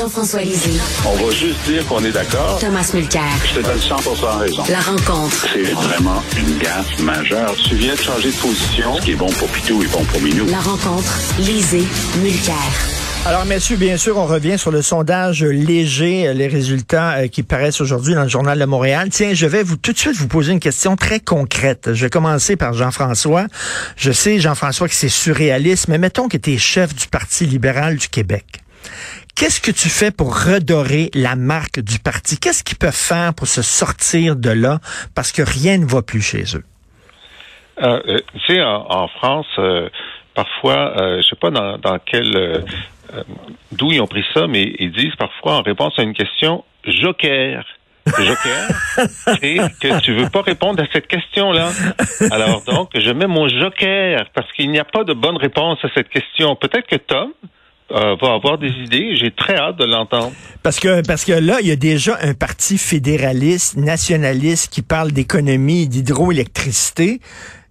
Jean-François Lisée. On va juste dire qu'on est d'accord. Thomas Mulcair. Je te donne 100 raison. La rencontre. C'est vraiment une gaffe majeure. Tu viens de changer de position. Ce qui est bon pour Pitou est bon pour Minou. La rencontre. Lisée. Mulcair. Alors, messieurs, bien sûr, on revient sur le sondage léger, les résultats euh, qui paraissent aujourd'hui dans le Journal de Montréal. Tiens, je vais vous tout de suite vous poser une question très concrète. Je vais commencer par Jean-François. Je sais, Jean-François, que c'est surréaliste, mais mettons que tu es chef du Parti libéral du Québec. Qu'est-ce que tu fais pour redorer la marque du parti? Qu'est-ce qu'ils peuvent faire pour se sortir de là? Parce que rien ne va plus chez eux. Euh, euh tu sais, en, France, euh, parfois, je sais pas dans, dans quel d'où ils ont pris ça, mais ils disent parfois en réponse à une question joker. Joker, c'est que tu veux pas répondre à cette question-là. Alors donc, je mets mon joker parce qu'il n'y a pas de bonne réponse à cette question. Peut-être que Tom, euh, va avoir des idées. J'ai très hâte de l'entendre. Parce que parce que là, il y a déjà un parti fédéraliste, nationaliste qui parle d'économie, d'hydroélectricité,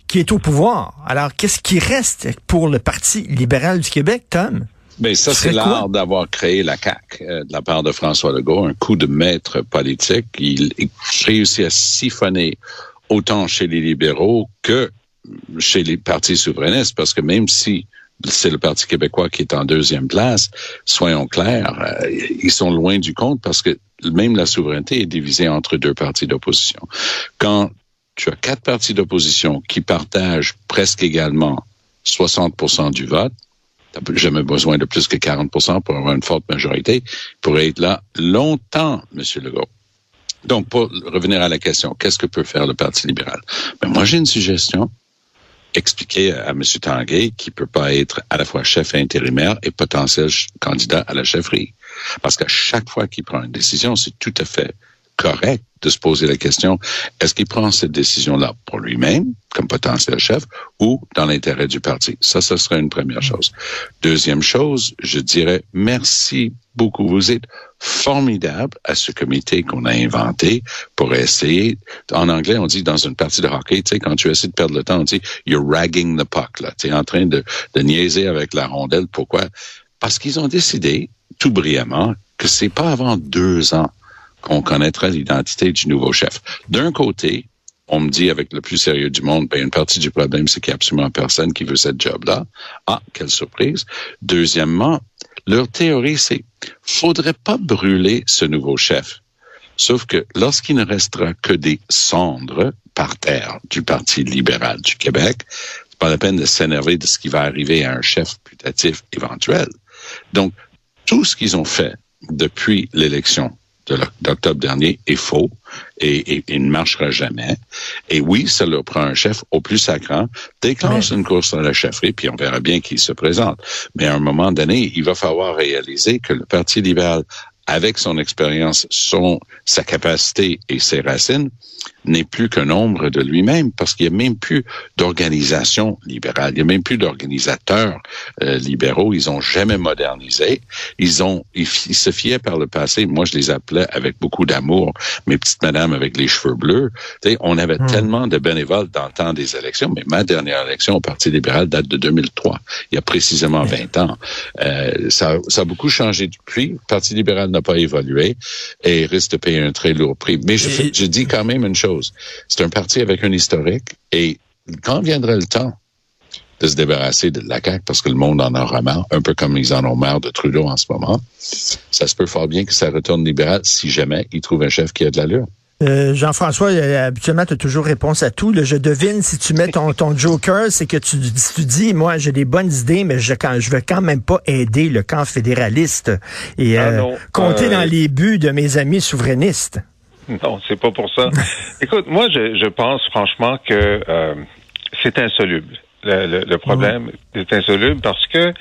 qui est au pouvoir. Alors, qu'est-ce qui reste pour le Parti libéral du Québec, Tom? Mais ben, ça, c'est l'art d'avoir créé la CAQ euh, de la part de François Legault, un coup de maître politique. Il, il réussit à siphonner autant chez les libéraux que chez les partis souverainistes, parce que même si c'est le Parti québécois qui est en deuxième place. Soyons clairs, euh, ils sont loin du compte parce que même la souveraineté est divisée entre deux partis d'opposition. Quand tu as quatre partis d'opposition qui partagent presque également 60% du vote, tu n'as jamais besoin de plus que 40% pour avoir une forte majorité, pour être là longtemps, M. Legault. Donc, pour revenir à la question, qu'est-ce que peut faire le Parti libéral? Ben, moi, j'ai une suggestion expliquer à M. Tanguay qu'il peut pas être à la fois chef intérimaire et potentiel candidat à la chefferie. Parce qu'à chaque fois qu'il prend une décision, c'est tout à fait correct de se poser la question, est-ce qu'il prend cette décision-là pour lui-même, comme potentiel chef, ou dans l'intérêt du parti? Ça, ce serait une première chose. Deuxième chose, je dirais merci beaucoup. Vous êtes formidable à ce comité qu'on a inventé pour essayer. En anglais, on dit dans une partie de hockey, tu sais, quand tu essaies de perdre le temps, on dit you're ragging the puck. Là, tu es en train de, de niaiser avec la rondelle. Pourquoi? Parce qu'ils ont décidé tout brillamment que c'est pas avant deux ans qu'on connaîtra l'identité du nouveau chef. D'un côté, on me dit avec le plus sérieux du monde, ben, une partie du problème, c'est qu'il n'y a absolument personne qui veut cette job-là. Ah, quelle surprise. Deuxièmement, leur théorie, c'est faudrait pas brûler ce nouveau chef. Sauf que lorsqu'il ne restera que des cendres par terre du Parti libéral du Québec, c'est pas la peine de s'énerver de ce qui va arriver à un chef putatif éventuel. Donc, tout ce qu'ils ont fait depuis l'élection d'octobre dernier est faux et, et, ne marchera jamais. Et oui, ça leur prend un chef au plus sacrant, déclenche une course à la chefferie, puis on verra bien qui se présente. Mais à un moment donné, il va falloir réaliser que le Parti libéral, avec son expérience, son, sa capacité et ses racines, n'est plus qu'un ombre de lui-même parce qu'il n'y a même plus d'organisation libérale, il n'y a même plus d'organisateurs euh, libéraux. Ils ont jamais modernisé. Ils ont, ils, se fiaient par le passé. Moi, je les appelais avec beaucoup d'amour mes petites madames avec les cheveux bleus. sais, on avait hmm. tellement de bénévoles dans le temps des élections, mais ma dernière élection au Parti libéral date de 2003, il y a précisément 20 ans. Euh, ça, ça a beaucoup changé depuis. Le Parti libéral n'a pas évolué et risque de payer un très lourd prix. Mais je, je dis quand même une chose c'est un parti avec un historique et quand viendra le temps de se débarrasser de la CAQ parce que le monde en aura marre, un peu comme ils en ont marre de Trudeau en ce moment, ça se peut fort bien que ça retourne libéral si jamais ils trouvent un chef qui a de l'allure. Euh, Jean-François, euh, habituellement, tu as toujours réponse à tout. je devine, si tu mets ton, ton joker, c'est que tu, tu dis, moi, j'ai des bonnes idées, mais je ne je veux quand même pas aider le camp fédéraliste et ah euh, compter dans les buts de mes amis souverainistes. Non, c'est pas pour ça. Écoute, moi, je, je pense franchement que euh, c'est insoluble. Le, le, problème est insoluble parce que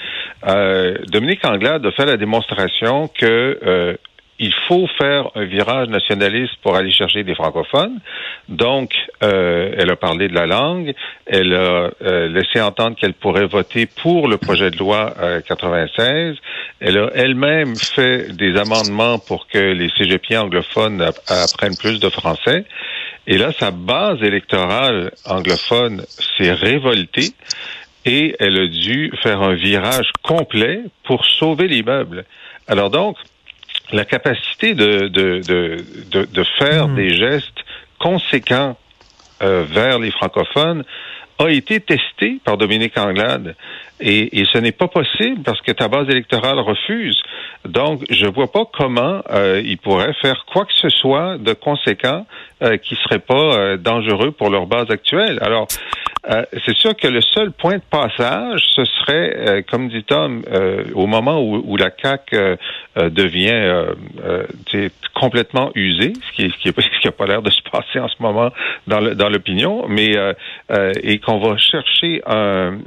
euh, Dominique Anglade a fait la démonstration que euh, il faut faire un virage nationaliste pour aller chercher des francophones. Donc, euh, elle a parlé de la langue. Elle a euh, laissé entendre qu'elle pourrait voter pour le projet de loi 96. Euh, elle a elle-même fait des amendements pour que les cégepiers anglophones apprennent plus de français. Et là, sa base électorale anglophone s'est révoltée et elle a dû faire un virage complet pour sauver l'immeuble. Alors donc, la capacité de, de, de, de, de faire Mm. des gestes conséquents euh, vers les francophones a été testée par Dominique Anglade. Et, et ce n'est pas possible parce que ta base électorale refuse. Donc, je vois pas comment euh, ils pourraient faire quoi que ce soit de conséquent euh, qui serait pas euh, dangereux pour leur base actuelle. Alors, euh, c'est sûr que le seul point de passage, ce serait, euh, comme dit Tom, euh, au moment où, la CAC devient complètement usée, ce qui, est- qui, est- ce qui a pas l'air de se passer en ce moment dans l'opinion, mais et qu'on va chercher un,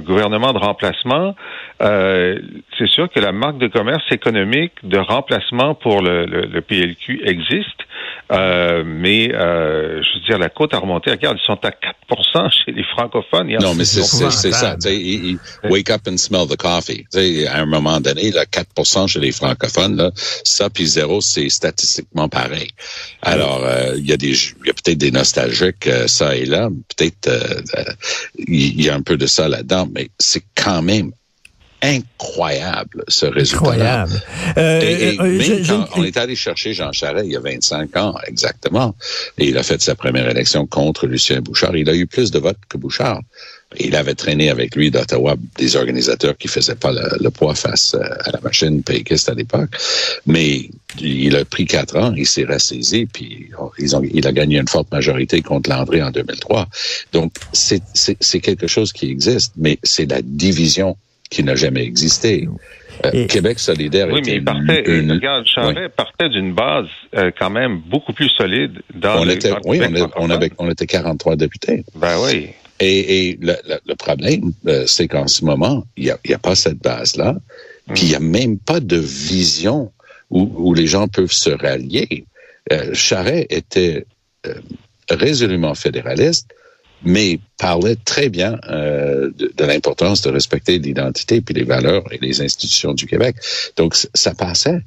gouvernement de remplacement, c'est sûr que la marque de commerce économique de remplacement pour le, le- PLQ existe, mais je veux dire, la côte a remonté. Regarde, ils sont à 4 chez les francophones. Il y a Non, mais c'est c'est c'est- c'est ça. épouvantable. tu sais, il- il- wake up and smell the coffee. Tu sais, à un moment donné, là, 4 chez les francophones, là, ça puis zéro, c'est statistiquement pareil. Alors, euh, il y a des, il y a peut-être des nostalgiques euh, ça et là, peut-être euh, il y a un peu de ça là-dedans, mais c'est quand même incroyable ce résultat. Incroyable. Euh, Et, et euh, même je- je- quand on est allé chercher Jean Charest il y a 25 ans exactement, et il a fait sa première élection contre Lucien Bouchard, il a eu plus de votes que Bouchard. Il avait traîné avec lui d'Ottawa des organisateurs qui faisaient pas le, le poids face euh, à la machine péquiste à l'époque. Mais il a pris quatre ans, il s'est ressaisi, puis oh, ils ont, il a gagné une forte majorité contre Landry en 2003. Donc, c'est quelque chose qui existe, mais c'est la division qui n'a jamais existé. Euh, Et- Québec solidaire Oui, était mais il partait, une- regarde, Charest partait d'une base euh, quand même beaucoup plus solide dans on le, était, oui, on, est- on francophone. avait, on était 43 députés. Ben oui. Et, et le, le- le problème, euh, c'est qu'en ce moment, il n'y a, il y a pas cette base-là, puis il n'y a même pas de vision où, où les gens peuvent se rallier. Euh, Charret était euh, résolument fédéraliste, mais parlait très bien euh, de, de l'importance de respecter l'identité puis les valeurs et les institutions du Québec. Donc, ça passait.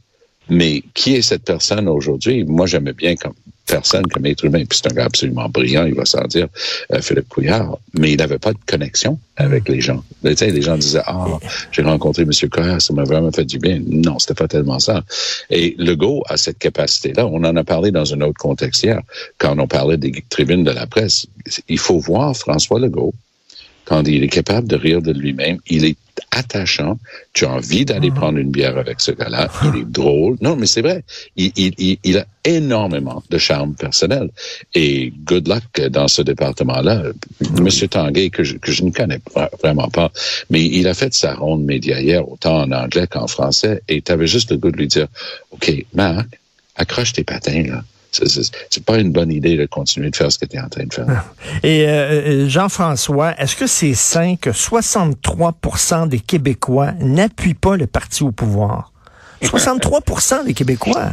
Mais qui est cette personne aujourd'hui? Moi, j'aimais bien comme personne, comme être humain. Puis c'est un gars absolument brillant, il va s'en dire, euh, Philippe Couillard. Mais il n'avait pas de connexion avec les gens. Les gens disaient, ah, j'ai rencontré M. Couillard, ça m'a vraiment fait du bien. Non, c'était pas tellement ça. Et Legault a cette capacité-là. On en a parlé dans un autre contexte hier, quand on parlait des tribunes de la presse. Il faut voir François Legault quand il est capable de rire de lui-même, il est attachant. Tu as envie d'aller prendre une bière avec ce gars-là. Il est drôle. Non, mais c'est vrai. Il, il, il, il a énormément de charme personnel. Et good luck dans ce département-là. Monsieur Tanguay, que je, que je ne connais vra- vraiment pas, mais il a fait sa ronde média hier, autant en anglais qu'en français, et tu avais juste le goût de lui dire, OK, Marc, accroche tes patins, là. C'est- pas une bonne idée de continuer de faire ce que tu es en train de faire. Et euh, euh, Jean-François, est-ce que c'est sain que 63% des Québécois n'appuient pas le parti au pouvoir? 63% des Québécois?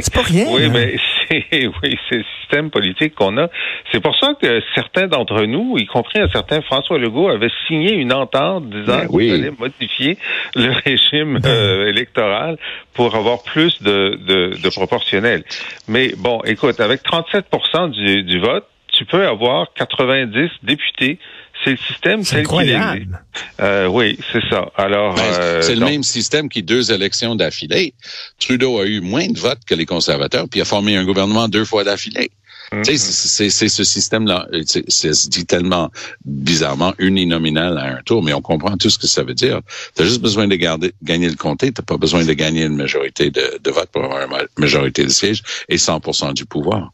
C'est pas rien. Oui, là. mais oui, c'est le système politique qu'on a. C'est pour ça que certains d'entre nous, y compris un certain François Legault, avaient signé une entente disant Ben oui. qu'il fallait modifier le régime euh, électoral pour avoir plus de, de, de proportionnel. Mais bon, écoute, avec 37 du, du vote, tu peux avoir 90 députés. C'est le système C'est tel qu'il incroyable. Euh, oui, c'est ça. Alors, Ben, euh, c'est le donc- même système qui, deux élections d'affilée, Trudeau a eu moins de votes que les conservateurs, puis a formé un gouvernement deux fois d'affilée. Mhm. Tu sais, c'est c'est ce système-là. C'est c'est- se dit tellement bizarrement uninominal à un tour, mais on comprend tout ce que ça veut dire. Tu as juste besoin de garder, gagner le comté, tu pas besoin de gagner une majorité de, de votes pour avoir une ma- majorité de sièges et 100% du pouvoir.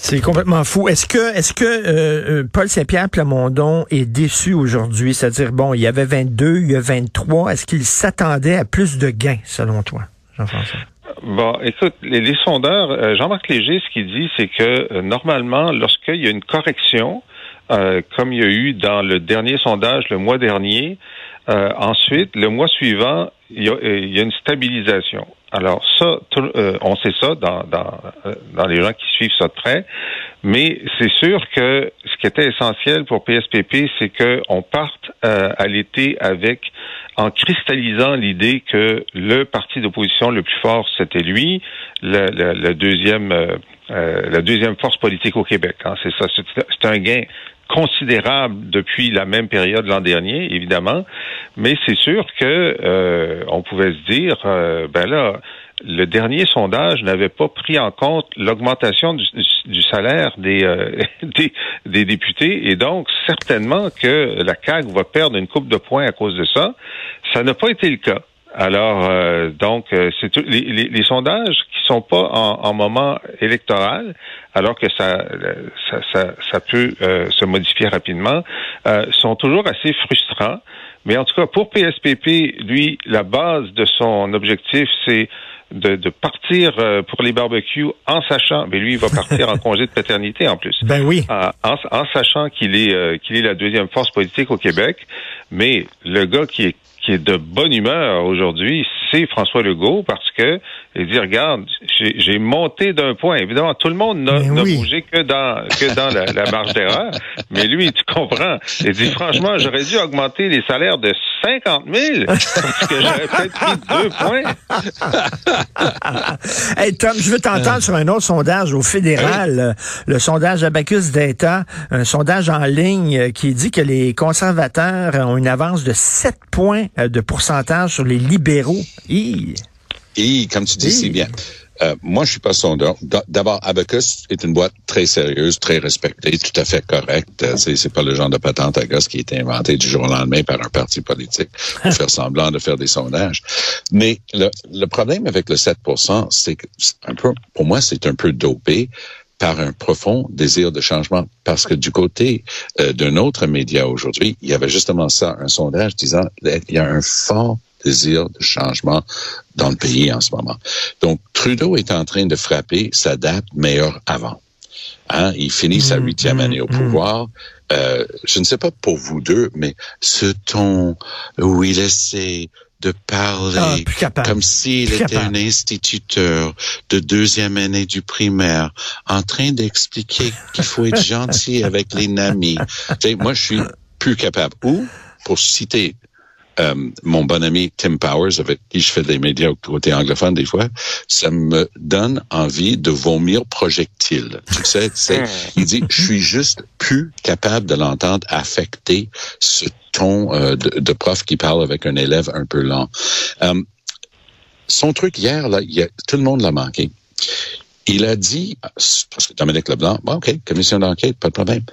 C'est complètement fou. Est-ce que, est-ce que euh, euh, Paul Saint-Pierre Plamondon est déçu aujourd'hui? C'est-à-dire, bon, il y avait 22, il y a 23. Est-ce qu'il s'attendait à plus de gains, selon toi, Jean-François? Bon, écoute, les, sondeurs, euh, Jean-Marc Léger, ce qu'il dit, c'est que euh, normalement, lorsqu'il y a une correction, euh, comme il y a eu dans le dernier sondage le mois dernier, ensuite, le mois suivant, il y a, il y a une stabilisation. Alors ça, euh, on sait ça dans, dans, euh, dans les gens qui suivent ça de près, mais c'est sûr que ce qui était essentiel pour PSPP, c'est qu'on parte euh, à l'été avec, en cristallisant l'idée que le parti d'opposition le plus fort, c'était lui, le, le- le deuxième, euh, euh, la deuxième force politique au Québec. hein. c'est ça, c'est un gain considérable depuis la même période l'an dernier, évidemment, mais c'est sûr que euh, on pouvait se dire, euh, ben là, le dernier sondage n'avait pas pris en compte l'augmentation du, salaire des, euh, des, des, députés et donc certainement que la CAQ va perdre une coupe de points à cause de ça. Ça n'a pas été le cas. Alors, euh, donc, euh, c'est les, les, les, sondages qui sont pas en, en, moment électoral, alors que ça, ça, ça, ça peut euh, se modifier rapidement, sont toujours assez frustrants. Mais en tout cas, pour PSPP, lui, la base de son objectif, c'est de, de, partir pour les barbecues en sachant, mais lui, il va partir en congé de paternité en plus. Ben oui. En, en sachant qu'il est qu'il est la deuxième force politique au Québec, mais le gars qui est qui est de bonne humeur aujourd'hui, c'est François Legault parce que il dit regarde, j'ai monté d'un point. Évidemment, tout le monde n'a bougé que dans que dans la, la marge d'erreur, mais lui, tu comprends. Il dit franchement, j'aurais dû augmenter les salaires de 50 000 parce que j'aurais peut-être pris deux points. hey Tom, je veux t'entendre sur un autre sondage au fédéral, le sondage Abacus d'État, un sondage en ligne qui dit que les conservateurs ont une avance de 7 points de pourcentage sur les libéraux. Et comme tu dis si bien. Euh, moi, je suis pas sondeur. D'abord, Abacus est une boîte très sérieuse, très respectée, tout à fait correcte. Euh, c'est pas le genre de patente à gosse qui a été inventé du jour au lendemain par un parti politique pour faire semblant de faire des sondages. Mais le, le problème avec le 7% c'est que un peu, pour moi, c'est un peu dopé par un profond désir de changement. Parce que du côté euh, d'un autre média aujourd'hui, il y avait justement ça, un sondage disant il y a un fort désir de changement dans le pays en ce moment. Donc, Trudeau est en train de frapper sa date meilleure avant. Hein? Il finit sa mmh, huitième mmh, année au mmh. pouvoir. Euh, je ne sais pas pour vous deux, mais ce ton où il essaie de parler ah, comme s'il était un instituteur de deuxième année du primaire, en train d'expliquer qu'il faut être gentil avec les amis. moi, je suis plus capable. Ou, pour citer euh, mon bon ami Tim Powers, avec qui je fais des médias au côté anglophone des fois, ça me donne envie de vomir projectile. Tu sais, tu il dit, je suis juste plus capable de l'entendre affecter ce ton euh, de, prof qui parle avec un élève un peu lent. Euh, son truc hier, là, il a, tout le monde l'a manqué. Il a dit, parce que Dominique Leblanc, bon, OK, commission d'enquête, pas de problème.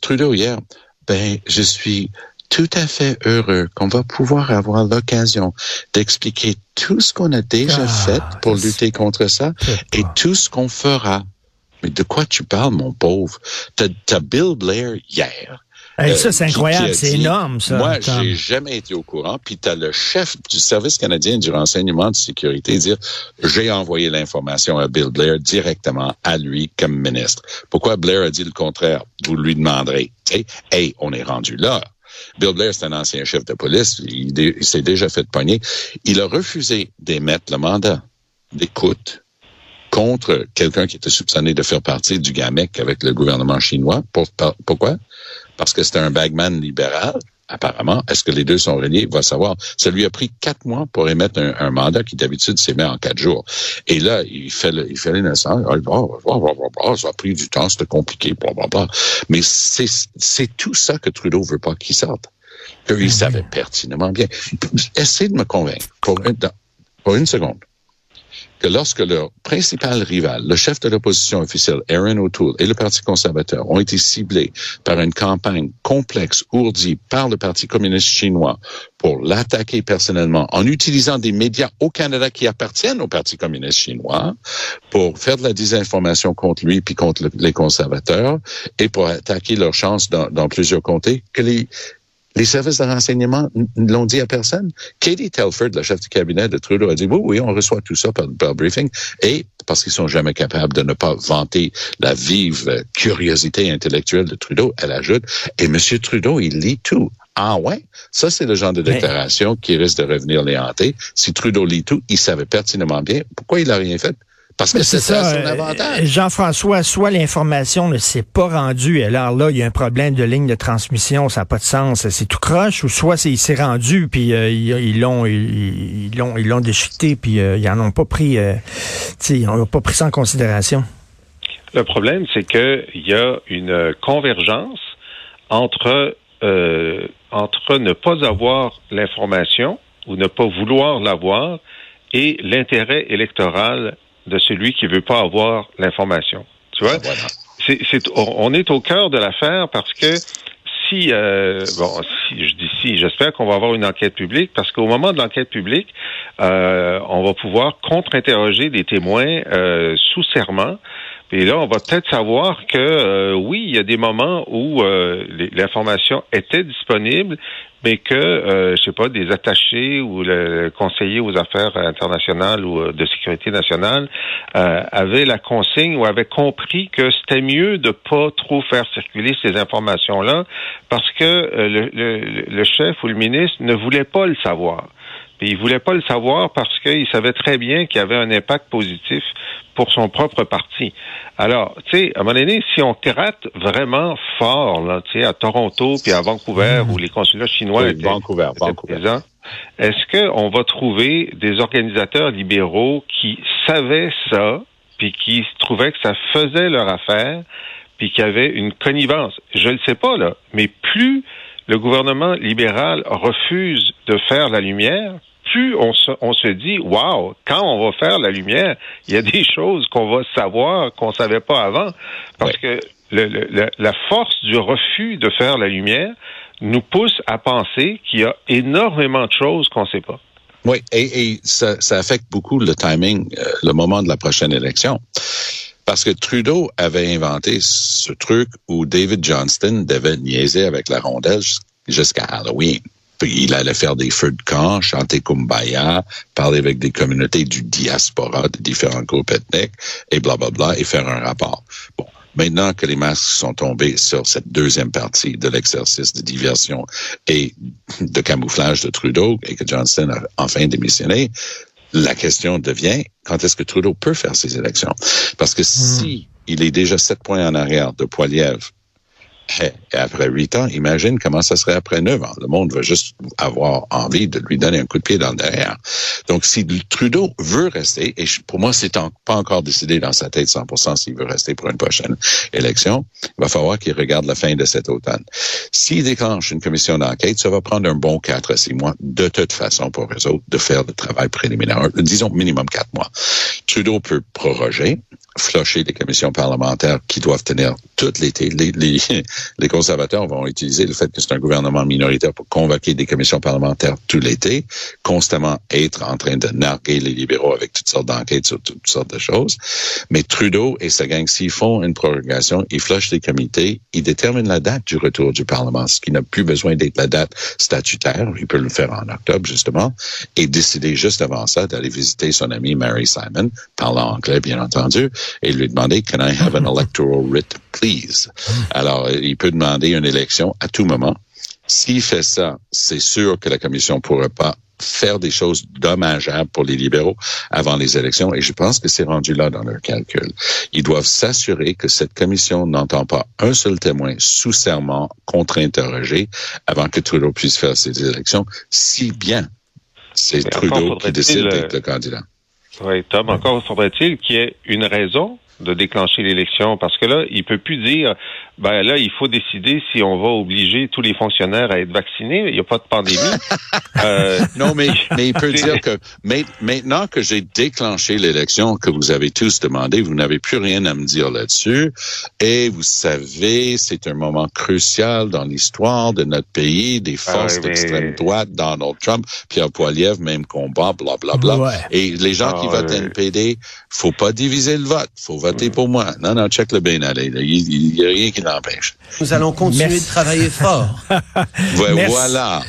Trudeau hier, ben, je suis tout à fait heureux qu'on va pouvoir avoir l'occasion d'expliquer tout ce qu'on a déjà ah, fait pour lutter contre ça et tout ce qu'on fera. Mais de quoi tu parles, mon pauvre? T'as Bill Blair hier. ça, euh, c'est incroyable, c'est énorme, ça. Moi, j'ai jamais été au courant. Puis tu as le chef du service canadien du renseignement de sécurité dire j'ai envoyé l'information à Bill Blair directement à lui comme ministre. Pourquoi Blair a dit le contraire? Vous lui demanderez. hey, on est rendu là. Bill Blair, c'est un ancien chef de police. Il, s'est déjà fait pogner. Il a refusé d'émettre le mandat d'écoute contre quelqu'un qui était soupçonné de faire partie du GAMEC avec le gouvernement chinois. pourquoi? Parce que c'était un bagman libéral apparemment. Est-ce que les deux sont reliés? Il va savoir. Ça lui a pris quatre mois pour émettre un, mandat qui d'habitude s'émet en quatre jours. Et là, il fait le, il fait l'innocent. ça a pris du temps, c'était compliqué, Mais c'est, c'est tout ça que Trudeau veut pas qu'il sorte. qu'il il savait pertinemment bien. Essayez de me convaincre pour pour une seconde que lorsque leur principal rival, le chef de l'opposition officielle, Aaron O'Toole, et le Parti conservateur ont été ciblés par une campagne complexe ourdie par le Parti communiste chinois pour l'attaquer personnellement en utilisant des médias au Canada qui appartiennent au Parti communiste chinois pour faire de la désinformation contre lui puis contre les conservateurs et pour attaquer leurs chances dans, dans plusieurs comtés, que les, les services de renseignement ne l'ont dit à personne. Katie Telford, la chef du cabinet de Trudeau, a dit oui, oui, on reçoit tout ça par, par briefing. Et parce qu'ils sont jamais capables de ne pas vanter la vive curiosité intellectuelle de Trudeau, elle ajoute, et M. Trudeau, il lit tout. Ah ouais? Ça, c'est le genre de déclaration qui risque de revenir les hanter. Si Trudeau lit tout, il savait pertinemment bien pourquoi il n'a rien fait. Parce que c'est ça, son euh, avantage. Jean-François, soit l'information ne s'est pas rendue, alors là, il y a un problème de ligne de transmission, ça n'a pas de sens, c'est tout croche, ou soit il s'est rendu, puis euh, ils l'ont ils l'ont ils déchiqueté, puis euh, ils n'en ont pas pris, ils n'ont pas pris ça en considération. Le problème, c'est qu'il y a une convergence entre, euh, entre ne pas avoir l'information ou ne pas vouloir l'avoir et l'intérêt électoral de celui qui veut pas avoir l'information. Tu vois? C'est, c'est, on est au cœur de l'affaire parce que si, euh, bon, si je dis si, j'espère qu'on va avoir une enquête publique parce qu'au moment de l'enquête publique, euh, on va pouvoir contre-interroger des témoins euh, sous serment et là, on va peut-être savoir que euh, oui, il y a des moments où euh, l'information était disponible, mais que, euh, je sais pas, des attachés ou le conseiller aux affaires internationales ou euh, de sécurité nationale avaient la consigne ou avaient compris que c'était mieux de pas trop faire circuler ces informations-là parce que le chef ou le ministre ne voulait pas le savoir. Puis il voulait pas le savoir parce qu'il savait très bien qu'il y avait un impact positif pour son propre parti. Alors, tu sais, à un moment donné, si on gratte vraiment fort, là, tu sais, à Toronto puis à Vancouver, mmh. où les consulats chinois oui, étaient, Vancouver, Vancouver. présents, est-ce qu'on va trouver des organisateurs libéraux qui savaient ça, puis qui trouvaient que ça faisait leur affaire, puis qui avaient une connivence? Je ne sais pas, là, mais plus le gouvernement libéral refuse de faire la lumière, plus on se, on se dit, wow, quand on va faire la lumière, il y a des choses qu'on va savoir qu'on savait pas avant, parce que le, le, la force du refus de faire la lumière nous pousse à penser qu'il y a énormément de choses qu'on ne sait pas. Oui, et, et ça, ça, affecte beaucoup le timing, euh, le moment de la prochaine élection. Parce que Trudeau avait inventé ce truc où David Johnston devait niaiser avec la rondelle jusqu'à Halloween. Puis il allait faire des feux de camp, chanter Kumbaya, parler avec des communautés du diaspora, de différents groupes ethniques, et blablabla, bla, bla, et faire un rapport. Bon. Maintenant que les masques sont tombés sur cette deuxième partie de l'exercice de diversion et de camouflage de Trudeau et que Johnson a enfin démissionné, la question devient quand est-ce que Trudeau peut faire ses élections? Parce que si hmm. il est déjà sept points en arrière de Poiliev et après huit ans, imagine comment ça serait après neuf ans. Le monde va juste avoir envie de lui donner un coup de pied dans le derrière. Donc, si Trudeau veut rester, et pour moi, c'est pas encore décidé dans sa tête 100% s'il veut rester pour une prochaine élection, il va falloir qu'il regarde la fin de cet automne. S'il déclenche une commission d'enquête, ça va prendre un bon quatre à six mois, de toute façon, pour eux autres, de faire le travail préliminaire. Disons minimum quatre mois. Trudeau peut proroger, flusher des commissions parlementaires qui doivent tenir tout l'été. Les, les, les, conservateurs vont utiliser le fait que c'est un gouvernement minoritaire pour convoquer des commissions parlementaires tout l'été, constamment être en train de narguer les libéraux avec toutes sortes d'enquêtes sur toutes sortes de choses. Mais Trudeau et sa gang, s'ils font une prorogation, ils flushent des comités, ils déterminent la date du retour du Parlement, ce qui n'a plus besoin d'être la date statutaire. Il peut le faire en octobre, justement, et décider juste avant ça d'aller visiter son ami Mary Simon, parlant anglais, bien entendu, et lui demander Can I have an electoral writ, please? Alors, il peut demander une élection à tout moment. S'il fait ça, c'est sûr que la commission ne pourra pas faire des choses dommageables pour les libéraux avant les élections et je pense que c'est rendu là dans leur calcul. Ils doivent s'assurer que cette commission n'entend pas un seul témoin sous serment contre-interrogé avant que Trudeau puisse faire ses élections, si bien c'est Trudeau qui décide d'être le candidat. Oui, Tom, encore faudrait-il qu'il y ait une raison de déclencher l'élection parce que là, il peut plus dire ben là, il faut décider si on va obliger tous les fonctionnaires à être vaccinés. Il n'y a pas de pandémie. euh, non, mais, mais il peut dire que maintenant que j'ai déclenché l'élection que vous avez tous demandé, vous n'avez plus rien à me dire là-dessus. Et vous savez, c'est un moment crucial dans l'histoire de notre pays, des ah forces d'extrême droite, Donald Trump, Pierre Poilievre, même combat, bla bla bla. Et les gens ah qui votent NPD, faut pas diviser le vote, faut voter pour moi. Non, non, check le bien aller. Il n'y a rien qui nous allons continuer de travailler fort. voilà.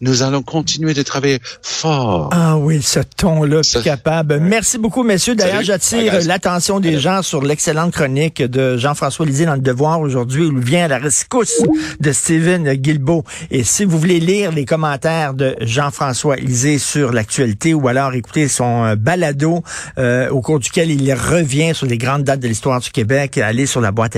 Nous allons continuer de travailler fort. Ah oui, ce ton-là, capable. Merci beaucoup, messieurs. D'ailleurs, j'attire l'attention des gens sur l'excellente chronique de Jean-François Lisée dans Le Devoir aujourd'hui, où il vient à la rescousse de Steven Guilbeault. Et si vous voulez lire les commentaires de Jean-François Lisée sur l'actualité ou alors écouter son euh, balado euh, au cours duquel il revient sur les grandes dates de l'histoire du Québec, allez sur la boîte